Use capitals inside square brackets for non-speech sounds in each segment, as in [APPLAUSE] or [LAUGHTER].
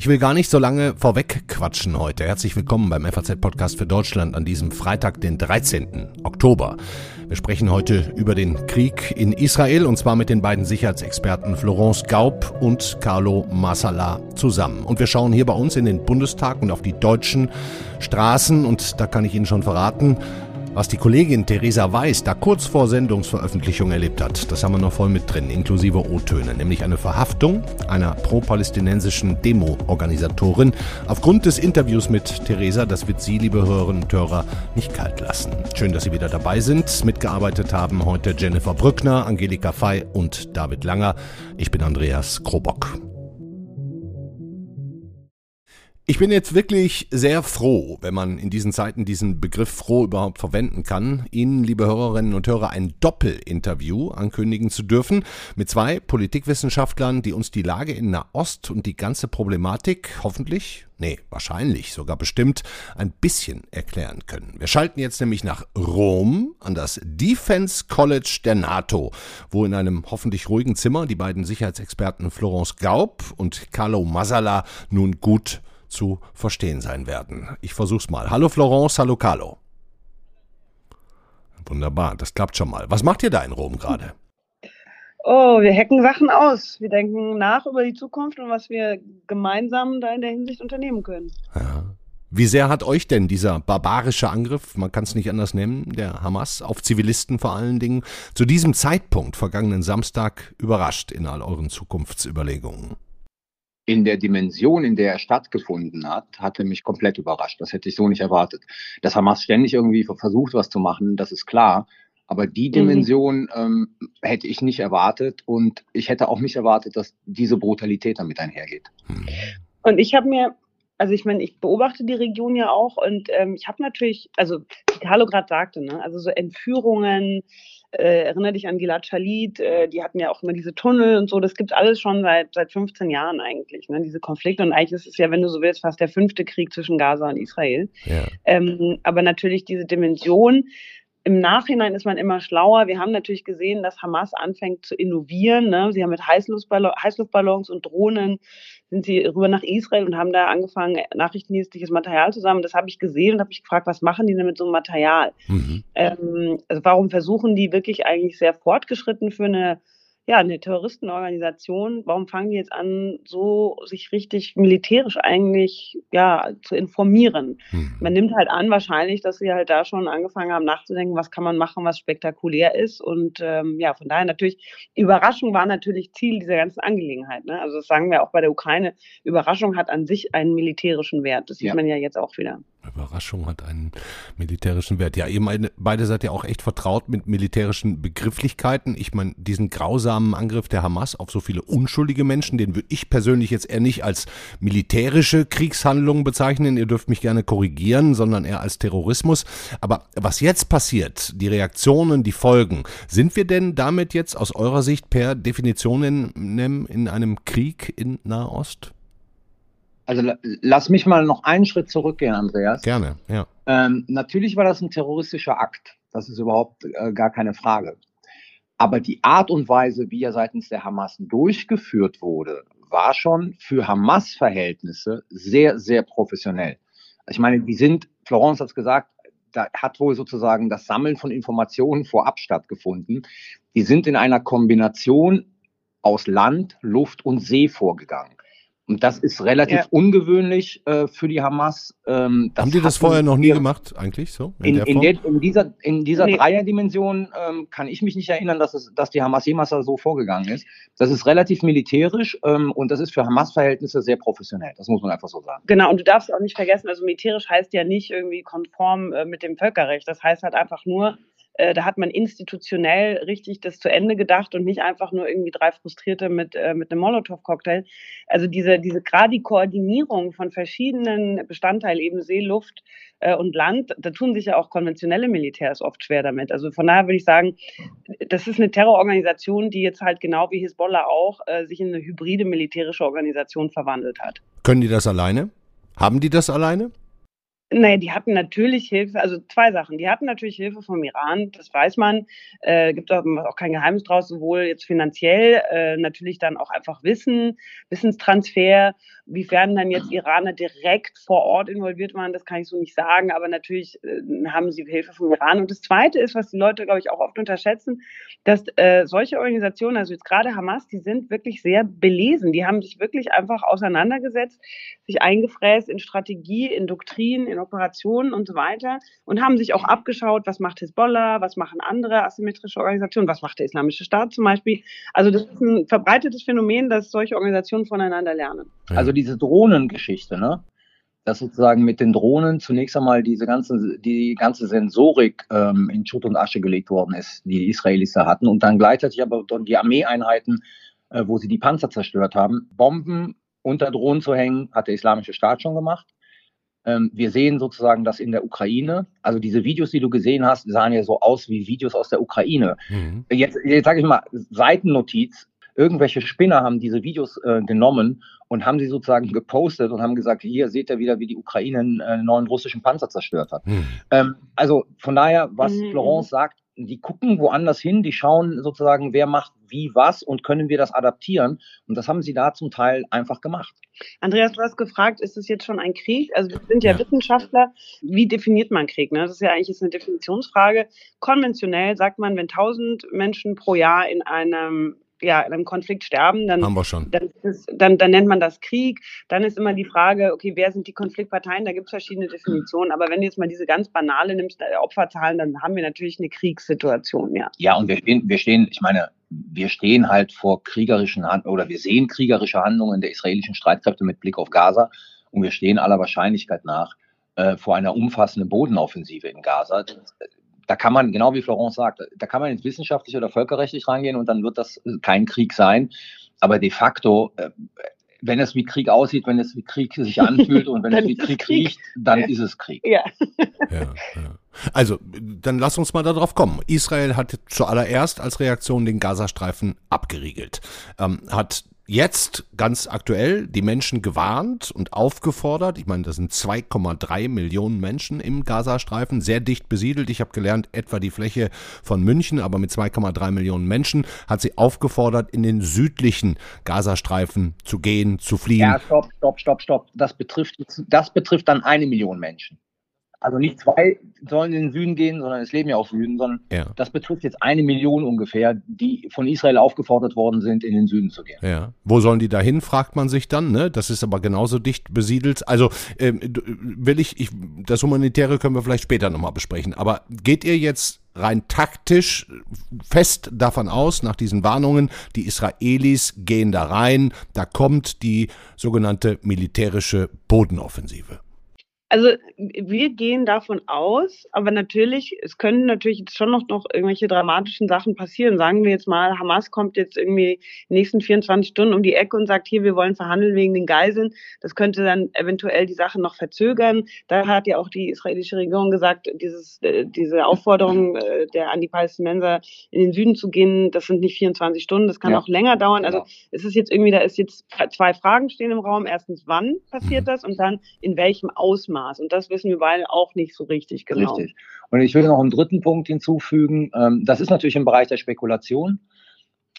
Ich will gar nicht so lange vorweg quatschen heute. Herzlich willkommen beim FAZ-Podcast für Deutschland an diesem Freitag, den 13. Oktober. Wir sprechen heute über den Krieg in Israel und zwar mit den beiden Sicherheitsexperten Florence Gaub und Carlo Massala zusammen. Und wir schauen hier bei uns in den Bundestag und auf die deutschen Straßen und da kann ich Ihnen schon verraten, was die Kollegin Theresa Weiß da kurz vor Sendungsveröffentlichung erlebt hat, das haben wir noch voll mit drin, inklusive O-Töne, nämlich eine Verhaftung einer pro-palästinensischen Demo-Organisatorin. Aufgrund des Interviews mit Theresa, das wird Sie, liebe Hörerinnen und Hörer, nicht kalt lassen. Schön, dass Sie wieder dabei sind. Mitgearbeitet haben heute Jennifer Brückner, Angelika Fey und David Langer. Ich bin Andreas Krobock. Ich bin jetzt wirklich sehr froh, wenn man in diesen Zeiten diesen Begriff froh überhaupt verwenden kann, Ihnen, liebe Hörerinnen und Hörer, ein Doppelinterview ankündigen zu dürfen mit zwei Politikwissenschaftlern, die uns die Lage in Nahost und die ganze Problematik hoffentlich, nee, wahrscheinlich sogar bestimmt, ein bisschen erklären können. Wir schalten jetzt nämlich nach Rom an das Defense College der NATO, wo in einem hoffentlich ruhigen Zimmer die beiden Sicherheitsexperten Florence Gaub und Carlo Masala nun gut zu verstehen sein werden. Ich versuch's mal. Hallo Florence, hallo Carlo. Wunderbar, das klappt schon mal. Was macht ihr da in Rom gerade? Oh, wir hacken Sachen aus. Wir denken nach über die Zukunft und was wir gemeinsam da in der Hinsicht unternehmen können. Ja. Wie sehr hat euch denn dieser barbarische Angriff, man kann es nicht anders nennen, der Hamas auf Zivilisten vor allen Dingen, zu diesem Zeitpunkt vergangenen Samstag überrascht in all euren Zukunftsüberlegungen? In der Dimension, in der er stattgefunden hat, hatte mich komplett überrascht. Das hätte ich so nicht erwartet. Dass Hamas ständig irgendwie versucht, was zu machen, das ist klar. Aber die mhm. Dimension ähm, hätte ich nicht erwartet und ich hätte auch nicht erwartet, dass diese Brutalität damit einhergeht. Mhm. Und ich habe mir, also ich meine, ich beobachte die Region ja auch und ähm, ich habe natürlich, also wie Carlo gerade sagte, ne, also so Entführungen, äh, erinnere dich an Gilad Shalit, äh, die hatten ja auch immer diese Tunnel und so, das gibt alles schon seit, seit 15 Jahren eigentlich, ne, diese Konflikte. Und eigentlich ist es ja, wenn du so willst, fast der fünfte Krieg zwischen Gaza und Israel. Ja. Ähm, aber natürlich diese Dimension, im Nachhinein ist man immer schlauer. Wir haben natürlich gesehen, dass Hamas anfängt zu innovieren. Ne? Sie haben mit Heißluftballons und Drohnen sind sie rüber nach Israel und haben da angefangen, nachrichtendienstliches Material zu sammeln. Das habe ich gesehen und habe mich gefragt, was machen die denn mit so einem Material? Mhm. Ähm, also warum versuchen die wirklich eigentlich sehr fortgeschritten für eine ja, eine Terroristenorganisation, warum fangen die jetzt an, so sich richtig militärisch eigentlich ja, zu informieren? Hm. Man nimmt halt an, wahrscheinlich, dass sie halt da schon angefangen haben nachzudenken, was kann man machen, was spektakulär ist. Und ähm, ja, von daher natürlich, Überraschung war natürlich Ziel dieser ganzen Angelegenheit. Ne? Also das sagen wir auch bei der Ukraine, Überraschung hat an sich einen militärischen Wert. Das sieht ja. man ja jetzt auch wieder. Überraschung hat einen militärischen Wert. Ja, ihr beide seid ja auch echt vertraut mit militärischen Begrifflichkeiten. Ich meine, diesen grausamen Angriff der Hamas auf so viele unschuldige Menschen, den würde ich persönlich jetzt eher nicht als militärische Kriegshandlung bezeichnen. Ihr dürft mich gerne korrigieren, sondern eher als Terrorismus. Aber was jetzt passiert, die Reaktionen, die Folgen, sind wir denn damit jetzt aus eurer Sicht per Definition in, in einem Krieg in Nahost? Also lass mich mal noch einen Schritt zurückgehen, Andreas. Gerne, ja. Ähm, natürlich war das ein terroristischer Akt. Das ist überhaupt äh, gar keine Frage. Aber die Art und Weise, wie er seitens der Hamas durchgeführt wurde, war schon für Hamas-Verhältnisse sehr, sehr professionell. Ich meine, die sind, Florence hat es gesagt, da hat wohl sozusagen das Sammeln von Informationen vorab stattgefunden. Die sind in einer Kombination aus Land, Luft und See vorgegangen. Und das ist relativ ja. ungewöhnlich äh, für die Hamas. Ähm, Haben die das vorher noch nie gemacht, eigentlich so? In, in, in, der, in dieser, in dieser nee. Dreierdimension ähm, kann ich mich nicht erinnern, dass, es, dass die Hamas jemals so vorgegangen ist. Das ist relativ militärisch ähm, und das ist für Hamas-Verhältnisse sehr professionell. Das muss man einfach so sagen. Genau, und du darfst auch nicht vergessen, also militärisch heißt ja nicht irgendwie konform äh, mit dem Völkerrecht. Das heißt halt einfach nur, äh, da hat man institutionell richtig das zu Ende gedacht und nicht einfach nur irgendwie drei Frustrierte mit, äh, mit einem Molotow-Cocktail. Also diese, diese gerade die Koordinierung von verschiedenen Bestandteilen, eben See, Luft äh, und Land, da tun sich ja auch konventionelle Militärs oft schwer damit. Also von daher würde ich sagen, das ist eine Terrororganisation, die jetzt halt genau wie Hisbollah auch äh, sich in eine hybride militärische Organisation verwandelt hat. Können die das alleine? Haben die das alleine? Naja, die hatten natürlich Hilfe, also zwei Sachen. Die hatten natürlich Hilfe vom Iran, das weiß man. Äh, gibt auch, auch kein Geheimnis draus, sowohl jetzt finanziell, äh, natürlich dann auch einfach Wissen, Wissenstransfer. Wiefern dann jetzt Iraner direkt vor Ort involviert waren, das kann ich so nicht sagen, aber natürlich äh, haben sie Hilfe vom Iran. Und das Zweite ist, was die Leute, glaube ich, auch oft unterschätzen, dass äh, solche Organisationen, also jetzt gerade Hamas, die sind wirklich sehr belesen. Die haben sich wirklich einfach auseinandergesetzt, sich eingefräst in Strategie, in Doktrin, in Operationen und so weiter und haben sich auch abgeschaut, was macht Hezbollah, was machen andere asymmetrische Organisationen, was macht der Islamische Staat zum Beispiel. Also das ist ein verbreitetes Phänomen, dass solche Organisationen voneinander lernen. Also diese Drohnengeschichte, ne? dass sozusagen mit den Drohnen zunächst einmal diese ganze, die ganze Sensorik ähm, in Schutt und Asche gelegt worden ist, die die Israelis da hatten und dann gleichzeitig aber dann die Armeeeinheiten, äh, wo sie die Panzer zerstört haben, Bomben unter Drohnen zu hängen, hat der Islamische Staat schon gemacht. Ähm, wir sehen sozusagen das in der Ukraine. Also diese Videos, die du gesehen hast, sahen ja so aus wie Videos aus der Ukraine. Mhm. Jetzt, jetzt sage ich mal, Seitennotiz. Irgendwelche Spinner haben diese Videos äh, genommen und haben sie sozusagen gepostet und haben gesagt, hier seht ihr wieder, wie die Ukraine einen äh, neuen russischen Panzer zerstört hat. Mhm. Ähm, also von daher, was mhm. Florence sagt, die gucken woanders hin, die schauen sozusagen, wer macht wie was und können wir das adaptieren. Und das haben sie da zum Teil einfach gemacht. Andreas, du hast gefragt, ist es jetzt schon ein Krieg? Also wir sind ja, ja. Wissenschaftler. Wie definiert man Krieg? Ne? Das ist ja eigentlich jetzt eine Definitionsfrage. Konventionell sagt man, wenn 1000 Menschen pro Jahr in einem ja, in einem Konflikt sterben, dann, Haben wir schon. Dann, es, dann, dann, nennt man das Krieg. Dann ist immer die Frage, okay, wer sind die Konfliktparteien? Da gibt es verschiedene Definitionen. Aber wenn du jetzt mal diese ganz banale nimmst, äh, Opferzahlen, dann haben wir natürlich eine Kriegssituation, ja. Ja, und wir stehen, wir stehen, ich meine, wir stehen halt vor kriegerischen Handlungen oder wir sehen kriegerische Handlungen der israelischen Streitkräfte mit Blick auf Gaza und wir stehen aller Wahrscheinlichkeit nach äh, vor einer umfassenden Bodenoffensive in Gaza da kann man, genau wie Florence sagt, da kann man ins wissenschaftlich oder völkerrechtlich rangehen und dann wird das äh, kein Krieg sein. Aber de facto, äh, wenn es wie Krieg aussieht, wenn es wie Krieg sich [LAUGHS] anfühlt und wenn es wie Krieg, Krieg riecht, dann ja. ist es Krieg. Ja. ja, ja. Also, dann lass uns mal darauf kommen. Israel hat zuallererst als Reaktion den Gazastreifen abgeriegelt, ähm, hat jetzt ganz aktuell die Menschen gewarnt und aufgefordert. Ich meine, das sind 2,3 Millionen Menschen im Gazastreifen, sehr dicht besiedelt. Ich habe gelernt, etwa die Fläche von München, aber mit 2,3 Millionen Menschen hat sie aufgefordert, in den südlichen Gazastreifen zu gehen, zu fliehen. Ja, stopp, stopp, stopp, stopp. Das betrifft, das betrifft dann eine Million Menschen. Also nicht zwei sollen in den Süden gehen, sondern es leben ja auch Süden, sondern ja. das betrifft jetzt eine Million ungefähr, die von Israel aufgefordert worden sind, in den Süden zu gehen. Ja. Wo sollen die dahin, fragt man sich dann. Ne? Das ist aber genauso dicht besiedelt. Also ähm, will ich, ich, das Humanitäre können wir vielleicht später nochmal besprechen. Aber geht ihr jetzt rein taktisch fest davon aus, nach diesen Warnungen, die Israelis gehen da rein, da kommt die sogenannte militärische Bodenoffensive? Also wir gehen davon aus, aber natürlich, es können natürlich jetzt schon noch, noch irgendwelche dramatischen Sachen passieren. Sagen wir jetzt mal, Hamas kommt jetzt irgendwie in den nächsten 24 Stunden um die Ecke und sagt, hier, wir wollen verhandeln wegen den Geiseln. Das könnte dann eventuell die Sache noch verzögern. Da hat ja auch die israelische Regierung gesagt, dieses, äh, diese Aufforderung äh, der an die Palästinenser in den Süden zu gehen, das sind nicht 24 Stunden, das kann ja. auch länger dauern. Also genau. es ist jetzt irgendwie, da ist jetzt zwei Fragen stehen im Raum. Erstens, wann passiert das? Und dann in welchem Ausmaß? Ausmaß. Und das wissen wir beide auch nicht so richtig genau. Richtig. Und ich will noch einen dritten Punkt hinzufügen. Ähm, das ist natürlich im Bereich der Spekulation.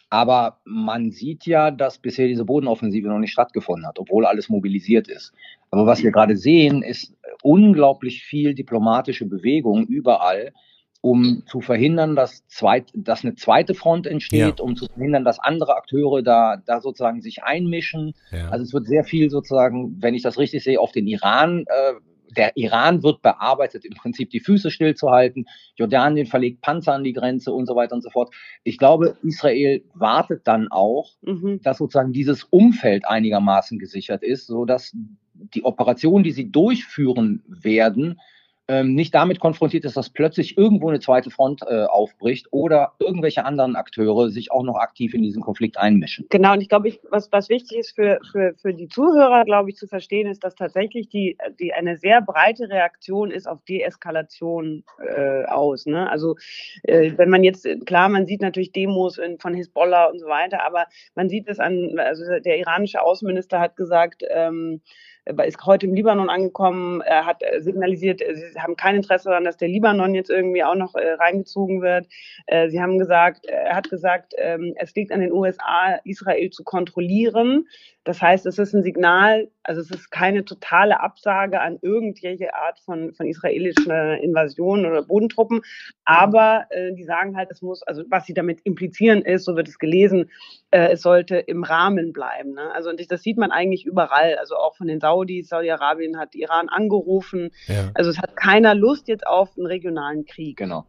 Aber man sieht ja, dass bisher diese Bodenoffensive noch nicht stattgefunden hat, obwohl alles mobilisiert ist. Aber was wir gerade sehen, ist unglaublich viel diplomatische Bewegung überall, um zu verhindern, dass, zweit, dass eine zweite Front entsteht, ja. um zu verhindern, dass andere Akteure da, da sozusagen sich einmischen. Ja. Also es wird sehr viel sozusagen, wenn ich das richtig sehe, auf den Iran äh, der Iran wird bearbeitet, im Prinzip die Füße stillzuhalten. Jordanien verlegt Panzer an die Grenze und so weiter und so fort. Ich glaube, Israel wartet dann auch, mhm. dass sozusagen dieses Umfeld einigermaßen gesichert ist, so dass die Operationen, die sie durchführen werden, ähm, nicht damit konfrontiert ist, dass plötzlich irgendwo eine zweite Front äh, aufbricht oder irgendwelche anderen Akteure sich auch noch aktiv in diesen Konflikt einmischen. Genau, und ich glaube, was, was wichtig ist für, für, für die Zuhörer, glaube ich, zu verstehen, ist, dass tatsächlich die, die eine sehr breite Reaktion ist auf Deeskalation äh, aus. Ne? Also äh, wenn man jetzt, klar, man sieht natürlich Demos in, von Hisbollah und so weiter, aber man sieht es an, also der iranische Außenminister hat gesagt, ähm, ist heute im Libanon angekommen, hat signalisiert, sie haben kein Interesse daran, dass der Libanon jetzt irgendwie auch noch äh, reingezogen wird. Äh, sie haben gesagt, er hat gesagt, ähm, es liegt an den USA, Israel zu kontrollieren. Das heißt, es ist ein Signal, also es ist keine totale Absage an irgendwelche Art von, von israelischer Invasion oder Bodentruppen, aber äh, die sagen halt, es muss, also was sie damit implizieren ist, so wird es gelesen, äh, es sollte im Rahmen bleiben. Ne? Also und das sieht man eigentlich überall, also auch von den Saudis, Saudi-Arabien hat Iran angerufen. Ja. Also es hat keiner Lust jetzt auf einen regionalen Krieg. Genau.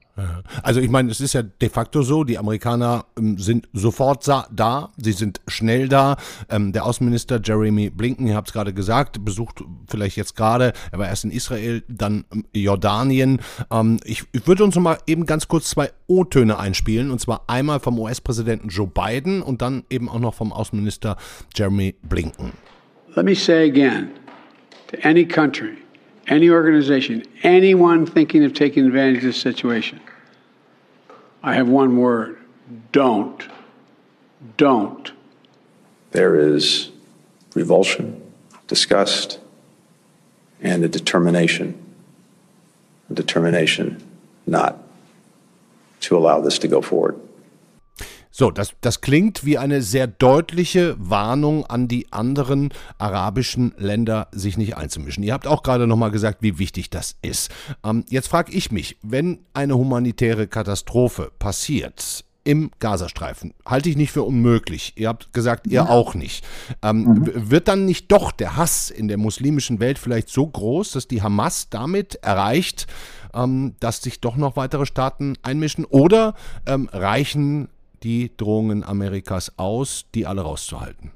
Also ich meine, es ist ja de facto so, die Amerikaner ähm, sind sofort da, sie sind schnell da. Ähm, der Außenminister Jeremy Blinken, ihr habt es gerade gesagt, besucht vielleicht jetzt gerade, er war erst in Israel, dann ähm, Jordanien. Ähm, ich, ich würde uns mal eben ganz kurz zwei O-Töne einspielen, und zwar einmal vom US-Präsidenten Joe Biden und dann eben auch noch vom Außenminister Jeremy Blinken. Let me say again to any country any organization, anyone thinking of taking advantage of this situation, I have one word don't. Don't. There is revulsion, disgust, and a determination. A determination not to allow this to go forward. So, das, das klingt wie eine sehr deutliche Warnung an die anderen arabischen Länder, sich nicht einzumischen. Ihr habt auch gerade nochmal gesagt, wie wichtig das ist. Ähm, jetzt frage ich mich, wenn eine humanitäre Katastrophe passiert, im Gazastreifen. Halte ich nicht für unmöglich. Ihr habt gesagt, ihr ja. auch nicht. Ähm, mhm. Wird dann nicht doch der Hass in der muslimischen Welt vielleicht so groß, dass die Hamas damit erreicht, ähm, dass sich doch noch weitere Staaten einmischen? Oder ähm, reichen die Drohungen Amerikas aus, die alle rauszuhalten?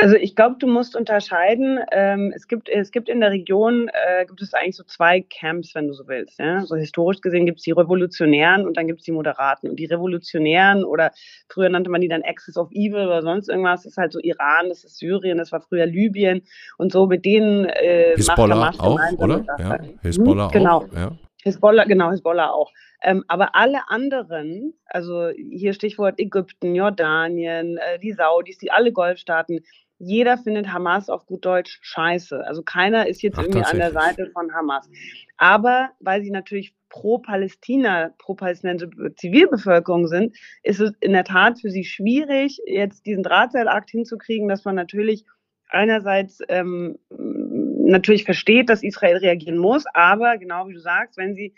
Also ich glaube, du musst unterscheiden. Ähm, es, gibt, es gibt in der Region, äh, gibt es eigentlich so zwei Camps, wenn du so willst. Ja? So historisch gesehen gibt es die Revolutionären und dann gibt es die Moderaten. Und die Revolutionären oder früher nannte man die dann Axis of Evil oder sonst irgendwas, das ist halt so Iran, das ist Syrien, das war früher Libyen und so mit denen äh, Hisbollah auch, oder? Ja, Hisbollah hm, genau. auch. Ja. Hisbollah, genau, Hisbollah auch. Ähm, aber alle anderen, also hier Stichwort Ägypten, Jordanien, äh, die Saudis, die alle Golfstaaten, jeder findet Hamas auf gut Deutsch scheiße. Also keiner ist jetzt Ach, irgendwie an der Seite von Hamas. Aber weil sie natürlich pro Palästina, pro palästinensische Zivilbevölkerung sind, ist es in der Tat für sie schwierig, jetzt diesen Drahtseilakt hinzukriegen, dass man natürlich einerseits ähm, natürlich versteht, dass Israel reagieren muss, aber genau wie du sagst, wenn sie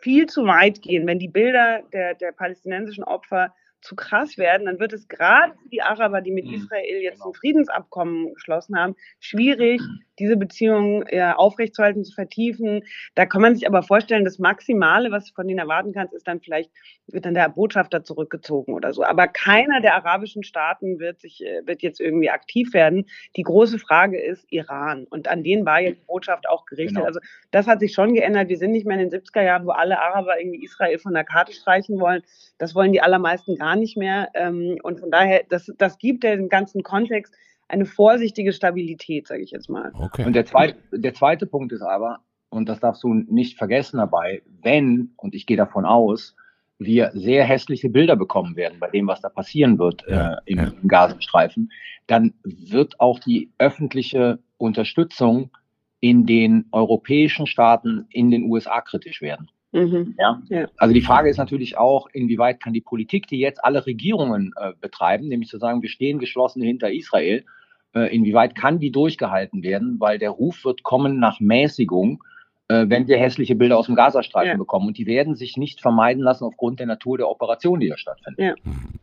viel zu weit gehen, wenn die Bilder der, der palästinensischen Opfer zu krass werden, dann wird es gerade für die Araber, die mit mhm. Israel jetzt genau. ein Friedensabkommen geschlossen haben, schwierig, diese Beziehungen ja, aufrechtzuerhalten, zu vertiefen. Da kann man sich aber vorstellen, das Maximale, was du von denen erwarten kannst, ist dann vielleicht, wird dann der Botschafter zurückgezogen oder so. Aber keiner der arabischen Staaten wird sich, äh, wird jetzt irgendwie aktiv werden. Die große Frage ist Iran. Und an denen war jetzt die Botschaft auch gerichtet. Genau. Also das hat sich schon geändert. Wir sind nicht mehr in den 70er Jahren, wo alle Araber irgendwie Israel von der Karte streichen wollen. Das wollen die allermeisten gar nicht mehr. Ähm, und von daher, das, das gibt den ganzen Kontext eine vorsichtige Stabilität, sage ich jetzt mal. Okay. Und der zweite, der zweite Punkt ist aber, und das darfst du nicht vergessen dabei, wenn, und ich gehe davon aus, wir sehr hässliche Bilder bekommen werden bei dem, was da passieren wird ja, äh, im, ja. im Gazastreifen, dann wird auch die öffentliche Unterstützung in den europäischen Staaten, in den USA kritisch werden. Mhm. Ja? ja? Also die Frage ist natürlich auch, inwieweit kann die Politik, die jetzt alle Regierungen äh, betreiben, nämlich zu sagen, wir stehen geschlossen hinter Israel, äh, inwieweit kann die durchgehalten werden, weil der Ruf wird kommen nach Mäßigung, äh, wenn wir hässliche Bilder aus dem Gazastreifen ja. bekommen. Und die werden sich nicht vermeiden lassen aufgrund der Natur der Operation, die da stattfindet. Ja.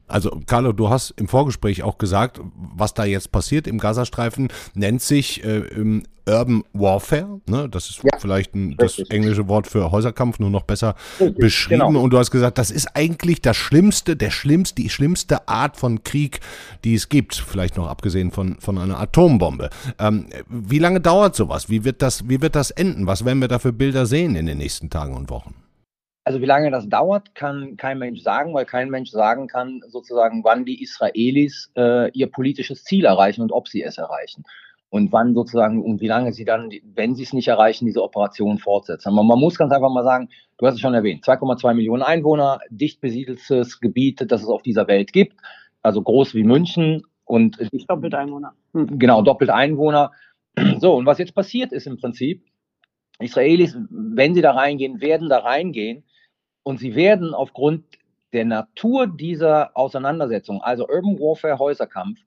Also Carlo, du hast im Vorgespräch auch gesagt, was da jetzt passiert im Gazastreifen, nennt sich äh, Urban Warfare. Ne? Das ist ja, vielleicht ein, das englische Wort für Häuserkampf, nur noch besser richtig, beschrieben. Genau. Und du hast gesagt, das ist eigentlich das Schlimmste, der schlimmste, die schlimmste Art von Krieg, die es gibt. Vielleicht noch abgesehen von, von einer Atombombe. Ähm, wie lange dauert sowas? Wie wird, das, wie wird das enden? Was werden wir da für Bilder sehen in den nächsten Tagen und Wochen? Also wie lange das dauert, kann kein Mensch sagen, weil kein Mensch sagen kann, sozusagen, wann die Israelis äh, ihr politisches Ziel erreichen und ob sie es erreichen und wann sozusagen und wie lange sie dann, wenn sie es nicht erreichen, diese Operation fortsetzen. Aber man muss ganz einfach mal sagen, du hast es schon erwähnt, 2,2 Millionen Einwohner, dicht besiedeltes Gebiet, das es auf dieser Welt gibt, also groß wie München und doppelt Einwohner. Hm. Genau, doppelt Einwohner. So, und was jetzt passiert ist im Prinzip, Israelis, wenn sie da reingehen, werden da reingehen und sie werden aufgrund der Natur dieser Auseinandersetzung, also Urban Warfare, Häuserkampf,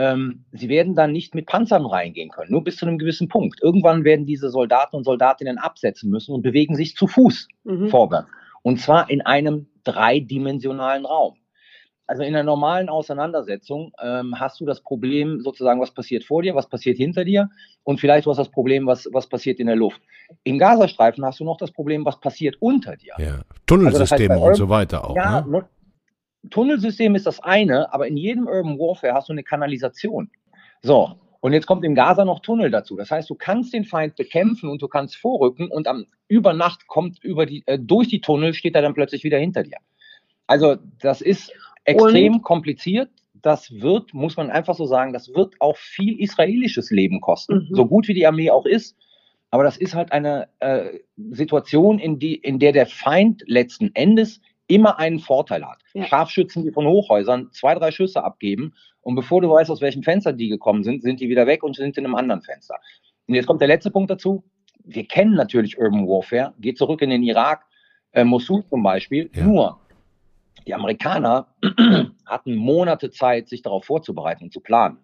ähm, sie werden dann nicht mit Panzern reingehen können, nur bis zu einem gewissen Punkt. Irgendwann werden diese Soldaten und Soldatinnen absetzen müssen und bewegen sich zu Fuß mhm. vorwärts. Und zwar in einem dreidimensionalen Raum. Also in einer normalen Auseinandersetzung ähm, hast du das Problem sozusagen, was passiert vor dir, was passiert hinter dir und vielleicht du hast das Problem, was, was passiert in der Luft. Im Gazastreifen hast du noch das Problem, was passiert unter dir. Ja. Tunnelsysteme also das heißt, und so weiter auch. Ja, ne? Tunnelsystem ist das eine, aber in jedem Urban Warfare hast du eine Kanalisation. So, und jetzt kommt im Gaza noch Tunnel dazu. Das heißt, du kannst den Feind bekämpfen und du kannst vorrücken und am über Nacht kommt über die, äh, durch die Tunnel steht er dann plötzlich wieder hinter dir. Also das ist extrem und? kompliziert. Das wird, muss man einfach so sagen, das wird auch viel israelisches Leben kosten, mhm. so gut wie die Armee auch ist. Aber das ist halt eine äh, Situation, in, die, in der der Feind letzten Endes immer einen Vorteil hat. Ja. Scharfschützen, die von Hochhäusern zwei, drei Schüsse abgeben und bevor du weißt, aus welchem Fenster die gekommen sind, sind die wieder weg und sind in einem anderen Fenster. Und jetzt kommt der letzte Punkt dazu. Wir kennen natürlich Urban Warfare, geht zurück in den Irak, äh, Mosul zum Beispiel. Ja. Nur, die Amerikaner [CLEARS THROAT] hatten Monate Zeit, sich darauf vorzubereiten und zu planen.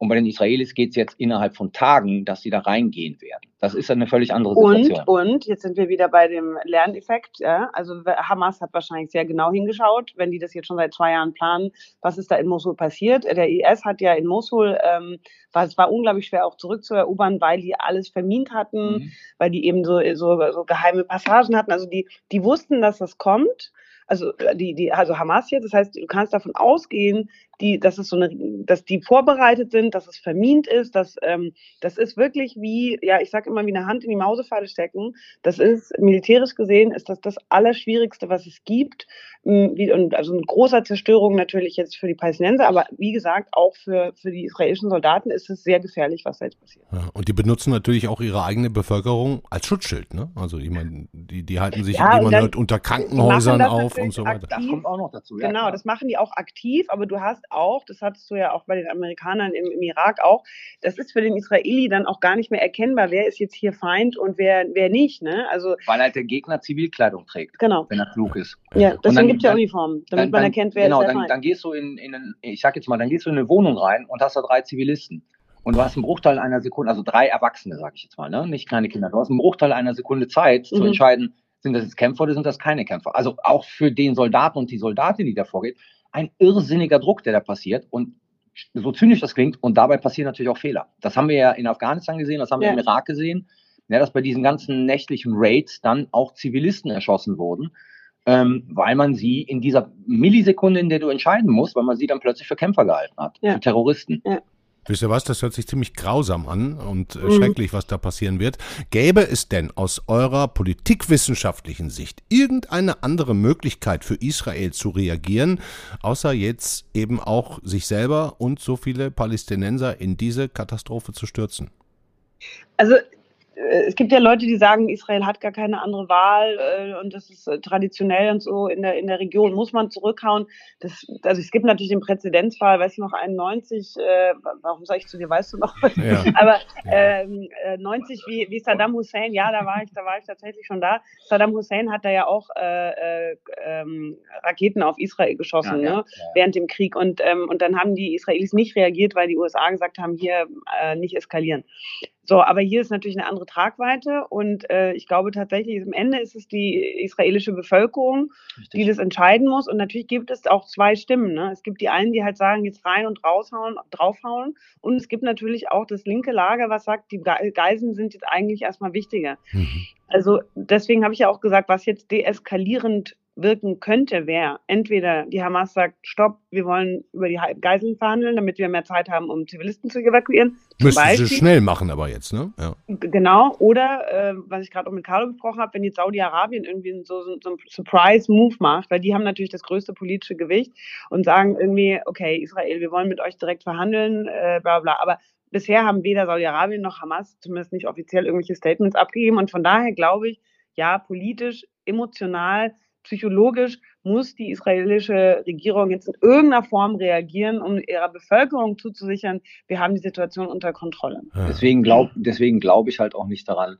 Und bei den Israelis geht es jetzt innerhalb von Tagen, dass sie da reingehen werden. Das ist eine völlig andere Situation. Und, und jetzt sind wir wieder bei dem Lerneffekt. Ja? Also Hamas hat wahrscheinlich sehr genau hingeschaut, wenn die das jetzt schon seit zwei Jahren planen, was ist da in Mosul passiert. Der IS hat ja in Mosul, ähm, war, es war unglaublich schwer auch zurückzuerobern, weil die alles vermint hatten, mhm. weil die eben so, so, so geheime Passagen hatten. Also die, die wussten, dass das kommt also die, die, also Hamas jetzt, das heißt, du kannst davon ausgehen, die, dass es so eine, dass die vorbereitet sind, dass es vermint ist, dass ähm, das ist wirklich wie, ja, ich sage immer wie eine Hand in die Mausefalle stecken. Das ist militärisch gesehen ist das das Allerschwierigste, was es gibt. Hm, wie, und also eine große Zerstörung natürlich jetzt für die Palästinenser, aber wie gesagt auch für für die israelischen Soldaten ist es sehr gefährlich, was da jetzt passiert. Ja, und die benutzen natürlich auch ihre eigene Bevölkerung als Schutzschild, ne? Also ich meine, die die halten sich, ja, man hört, unter Krankenhäusern auf und so weiter. Aktiv. Das kommt auch noch dazu. Ja, genau, klar. das machen die auch aktiv, aber du hast auch, das hattest du ja auch bei den Amerikanern im, im, Irak auch, das ist für den Israeli dann auch gar nicht mehr erkennbar, wer ist jetzt hier Feind und wer, wer nicht. Ne? Also, Weil halt der Gegner Zivilkleidung trägt, genau. wenn er klug ist. Ja, deswegen gibt es ja Uniformen, damit dann, man erkennt, wer genau, ist der dann, Feind. dann gehst du in, in einen, ich sag jetzt mal, dann gehst du in eine Wohnung rein und hast da drei Zivilisten. Und du hast einen Bruchteil einer Sekunde, also drei Erwachsene, sage ich jetzt mal, ne? nicht kleine Kinder. Du hast einen Bruchteil einer Sekunde Zeit mhm. zu entscheiden, sind das jetzt Kämpfer oder sind das keine Kämpfer? Also auch für den Soldaten und die Soldatin, die da vorgeht, ein irrsinniger Druck, der da passiert. Und so zynisch das klingt, und dabei passieren natürlich auch Fehler. Das haben wir ja in Afghanistan gesehen, das haben ja. wir im Irak gesehen, ja, dass bei diesen ganzen nächtlichen Raids dann auch Zivilisten erschossen wurden, ähm, weil man sie in dieser Millisekunde, in der du entscheiden musst, weil man sie dann plötzlich für Kämpfer gehalten hat, ja. für Terroristen. Wisst ihr was, das hört sich ziemlich grausam an und äh, mhm. schrecklich, was da passieren wird. Gäbe es denn aus eurer politikwissenschaftlichen Sicht irgendeine andere Möglichkeit für Israel zu reagieren, außer jetzt eben auch sich selber und so viele Palästinenser in diese Katastrophe zu stürzen? Also es gibt ja Leute, die sagen, Israel hat gar keine andere Wahl äh, und das ist äh, traditionell und so in der, in der Region muss man zurückhauen. Das, also es gibt natürlich den Präzedenzfall, weiß ich noch, 91, äh, warum sage ich zu dir, weißt du noch? Ja. [LAUGHS] Aber ähm, 90 wie, wie Saddam Hussein, ja, da war ich, da war ich tatsächlich schon da. Saddam Hussein hat da ja auch äh, ähm, Raketen auf Israel geschossen, ja, ne? Ja. während dem Krieg. Und, ähm, und dann haben die Israelis nicht reagiert, weil die USA gesagt haben, hier äh, nicht eskalieren. So, aber hier ist natürlich eine andere Tragweite und äh, ich glaube tatsächlich, am Ende ist es die israelische Bevölkerung, Richtig. die das entscheiden muss. Und natürlich gibt es auch zwei Stimmen. Ne? Es gibt die einen, die halt sagen, jetzt rein und raushauen, draufhauen. Und es gibt natürlich auch das linke Lager, was sagt, die Geiseln sind jetzt eigentlich erstmal wichtiger. Mhm. Also deswegen habe ich ja auch gesagt, was jetzt deeskalierend wirken könnte, wäre entweder die Hamas sagt, stopp, wir wollen über die Geiseln verhandeln, damit wir mehr Zeit haben, um Zivilisten zu evakuieren. Müssen sie schnell machen aber jetzt, ne? Ja. Genau, oder äh, was ich gerade auch mit Carlo besprochen habe, wenn jetzt Saudi-Arabien irgendwie so, so, so einen Surprise-Move macht, weil die haben natürlich das größte politische Gewicht und sagen irgendwie, okay, Israel, wir wollen mit euch direkt verhandeln, äh, bla bla. Aber bisher haben weder Saudi-Arabien noch Hamas zumindest nicht offiziell irgendwelche Statements abgegeben und von daher glaube ich, ja, politisch, emotional psychologisch muss die israelische Regierung jetzt in irgendeiner Form reagieren, um ihrer Bevölkerung zuzusichern, wir haben die Situation unter Kontrolle. Deswegen glaube deswegen glaub ich halt auch nicht daran,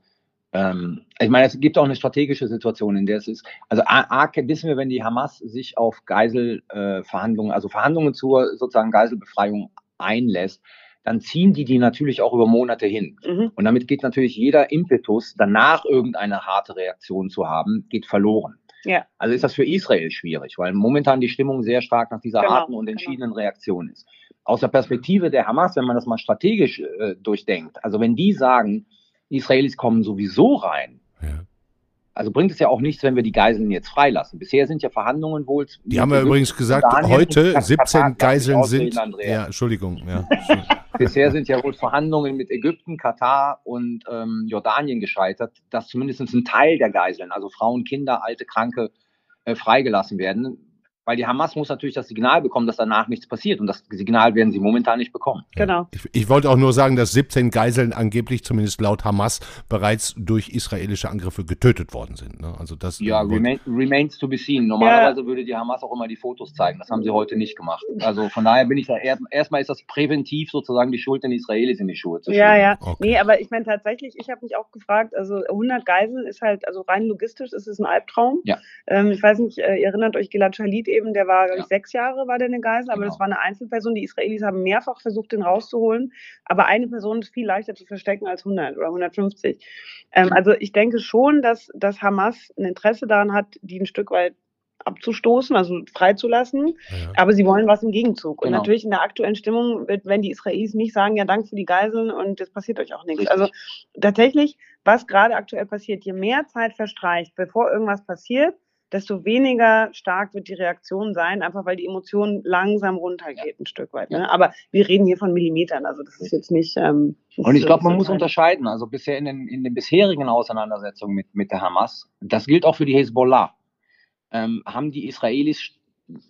Ähm, ich meine, es gibt auch eine strategische Situation, in der es ist. Also A, A wissen wir, wenn die Hamas sich auf Geiselverhandlungen, äh, also Verhandlungen zur sozusagen Geiselbefreiung einlässt, dann ziehen die die natürlich auch über Monate hin. Mhm. Und damit geht natürlich jeder Impetus, danach irgendeine harte Reaktion zu haben, geht verloren. Ja. Also ist das für Israel schwierig, weil momentan die Stimmung sehr stark nach dieser genau, harten und genau. entschiedenen genau. Reaktion ist. Aus der Perspektive der Hamas, wenn man das mal strategisch äh, durchdenkt, also wenn die sagen, Israelis kommen sowieso rein, ja. Also bringt es ja auch nichts, wenn wir die Geiseln jetzt freilassen. Bisher sind ja Verhandlungen wohl. Die haben ja übrigens gesagt, heute 17 Geiseln sind. Ja, Entschuldigung. Ja. [LAUGHS] Bisher sind ja wohl Verhandlungen mit Ägypten, Katar und ähm, Jordanien gescheitert, dass zumindest ein Teil der Geiseln, also Frauen, Kinder, alte, Kranke, äh, freigelassen werden weil die Hamas muss natürlich das Signal bekommen, dass danach nichts passiert. Und das Signal werden sie momentan nicht bekommen. Genau. Ich, ich, wollte auch nur sagen, dass 17 Geiseln angeblich, zumindest laut Hamas, bereits durch israelische Angriffe getötet worden sind. Ne? Also das ja, remain, remains to be seen. Normalerweise ja. würde die Hamas auch immer die Fotos zeigen. Das haben sie heute nicht gemacht. Also von daher bin ich da, er, erstmal ist das präventiv sozusagen die Schuld den Israelis in die Schuhe zu schieben. Ja, ja. Okay. Nee, aber ich meine tatsächlich, ich habe mich auch gefragt, also 100 Geiseln ist halt, also rein logistisch ist es ein Albtraum. Ja. Ähm, ich weiß nicht, äh, ihr erinnert euch Gilad Shalit eben der war, glaube ich, sechs Jahre war der eine Geisel, aber genau. das war eine Einzelperson. Die Israelis haben mehrfach versucht, den rauszuholen, aber eine Person ist viel leichter zu verstecken als 100 oder 150. Ähm, also ich denke schon, dass, dass Hamas ein Interesse daran hat, die ein Stück weit abzustoßen, also freizulassen. Ja. Aber sie wollen was im Gegenzug. Genau. Und natürlich in der aktuellen Stimmung, wenn die Israelis nicht sagen, ja, danke für die Geiseln und es passiert euch auch nichts. Richtig. Also tatsächlich, was gerade aktuell passiert, je mehr Zeit verstreicht, bevor irgendwas passiert, desto weniger stark wird die Reaktion sein, einfach weil die Emotion langsam runtergeht ja. ein Stück weit. Ne? Aber wir reden hier von Millimetern, also das ist jetzt nicht. Ähm, und ich glaube, man muss unterscheiden. Also bisher in den, in den bisherigen Auseinandersetzungen mit, mit der Hamas, das gilt auch für die Hezbollah, ähm, haben die Israelis,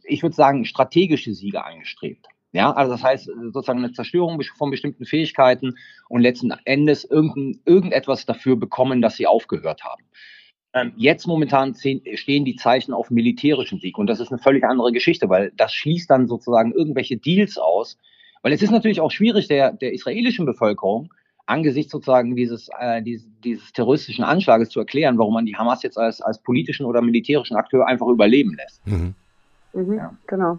ich würde sagen, strategische Siege angestrebt. Ja, also das heißt sozusagen eine Zerstörung von bestimmten Fähigkeiten und letzten Endes irgend, irgendetwas dafür bekommen, dass sie aufgehört haben. Ähm, jetzt momentan stehen die Zeichen auf militärischen Sieg und das ist eine völlig andere Geschichte, weil das schließt dann sozusagen irgendwelche Deals aus. Weil es ist natürlich auch schwierig der, der israelischen Bevölkerung angesichts sozusagen dieses, äh, dieses, dieses terroristischen Anschlages zu erklären, warum man die Hamas jetzt als, als politischen oder militärischen Akteur einfach überleben lässt. Mhm. Mhm, ja. Genau.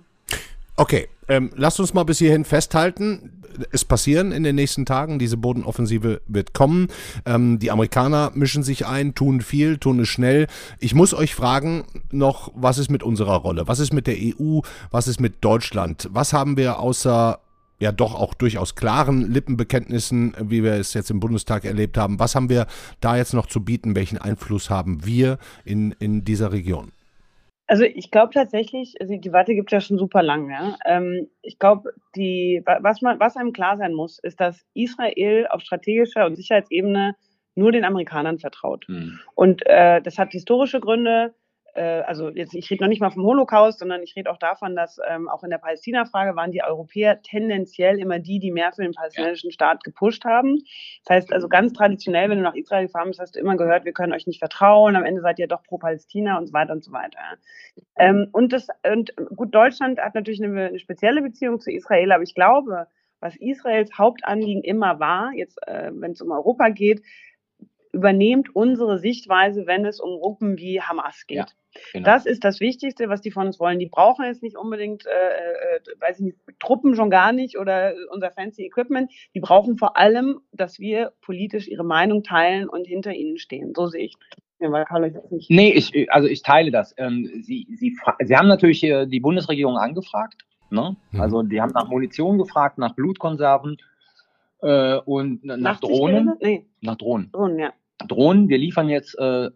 Okay, ähm, lasst uns mal bis hierhin festhalten. Es passieren in den nächsten Tagen. Diese Bodenoffensive wird kommen. Ähm, die Amerikaner mischen sich ein, tun viel, tun es schnell. Ich muss euch fragen noch, was ist mit unserer Rolle? Was ist mit der EU? Was ist mit Deutschland? Was haben wir außer ja doch auch durchaus klaren Lippenbekenntnissen, wie wir es jetzt im Bundestag erlebt haben. Was haben wir da jetzt noch zu bieten? Welchen Einfluss haben wir in, in dieser Region? Also ich glaube tatsächlich, also die Debatte gibt es ja schon super lang. Ja? Ähm, ich glaube, die, was, man, was einem klar sein muss, ist, dass Israel auf strategischer und Sicherheitsebene nur den Amerikanern vertraut. Mhm. Und äh, das hat historische Gründe also jetzt, ich rede noch nicht mal vom Holocaust, sondern ich rede auch davon, dass ähm, auch in der Palästina-Frage waren die Europäer tendenziell immer die, die mehr für den palästinensischen. Staat gepusht haben. Das heißt also ganz traditionell, wenn du nach Israel gefahren bist, hast du immer gehört, wir können euch nicht vertrauen, am Ende seid ihr doch pro Palästina und so weiter und so weiter. Ähm, und das, und gut, Deutschland hat natürlich eine, eine spezielle Beziehung zu Israel, aber ich glaube, was Israels Hauptanliegen immer war, jetzt äh, wenn es um Europa geht, übernehmt unsere Sichtweise, wenn es um Gruppen wie Hamas geht. Ja, genau. Das ist das Wichtigste, was die von uns wollen. Die brauchen jetzt nicht unbedingt, äh, äh, weiß ich nicht, Truppen schon gar nicht oder unser fancy Equipment. Die brauchen vor allem, dass wir politisch ihre Meinung teilen und hinter ihnen stehen. So sehe ich. Ja. Nee, ich, also ich teile das. Ähm, Sie, Sie, Sie haben natürlich die Bundesregierung angefragt. Ne? Mhm. Also die haben nach Munition gefragt, nach Blutkonserven äh, und nach, nach Drohnen. Nee. Nach Drohnen. Drohnen, ja. Drohnen, wir liefern jetzt, äh,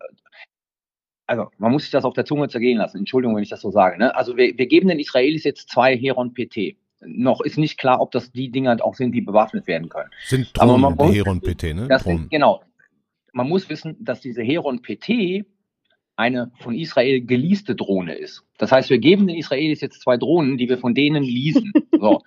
also man muss sich das auf der Zunge zergehen lassen, Entschuldigung, wenn ich das so sage. Ne? Also wir, wir geben den Israelis jetzt zwei Heron PT. Noch ist nicht klar, ob das die Dinger auch sind, die bewaffnet werden können. Sind Drohnen, Aber man muss, Heron PT, ne? Sind, genau. Man muss wissen, dass diese Heron PT eine von Israel geleaste Drohne ist. Das heißt, wir geben den Israelis jetzt zwei Drohnen, die wir von denen leasen. [LAUGHS] So.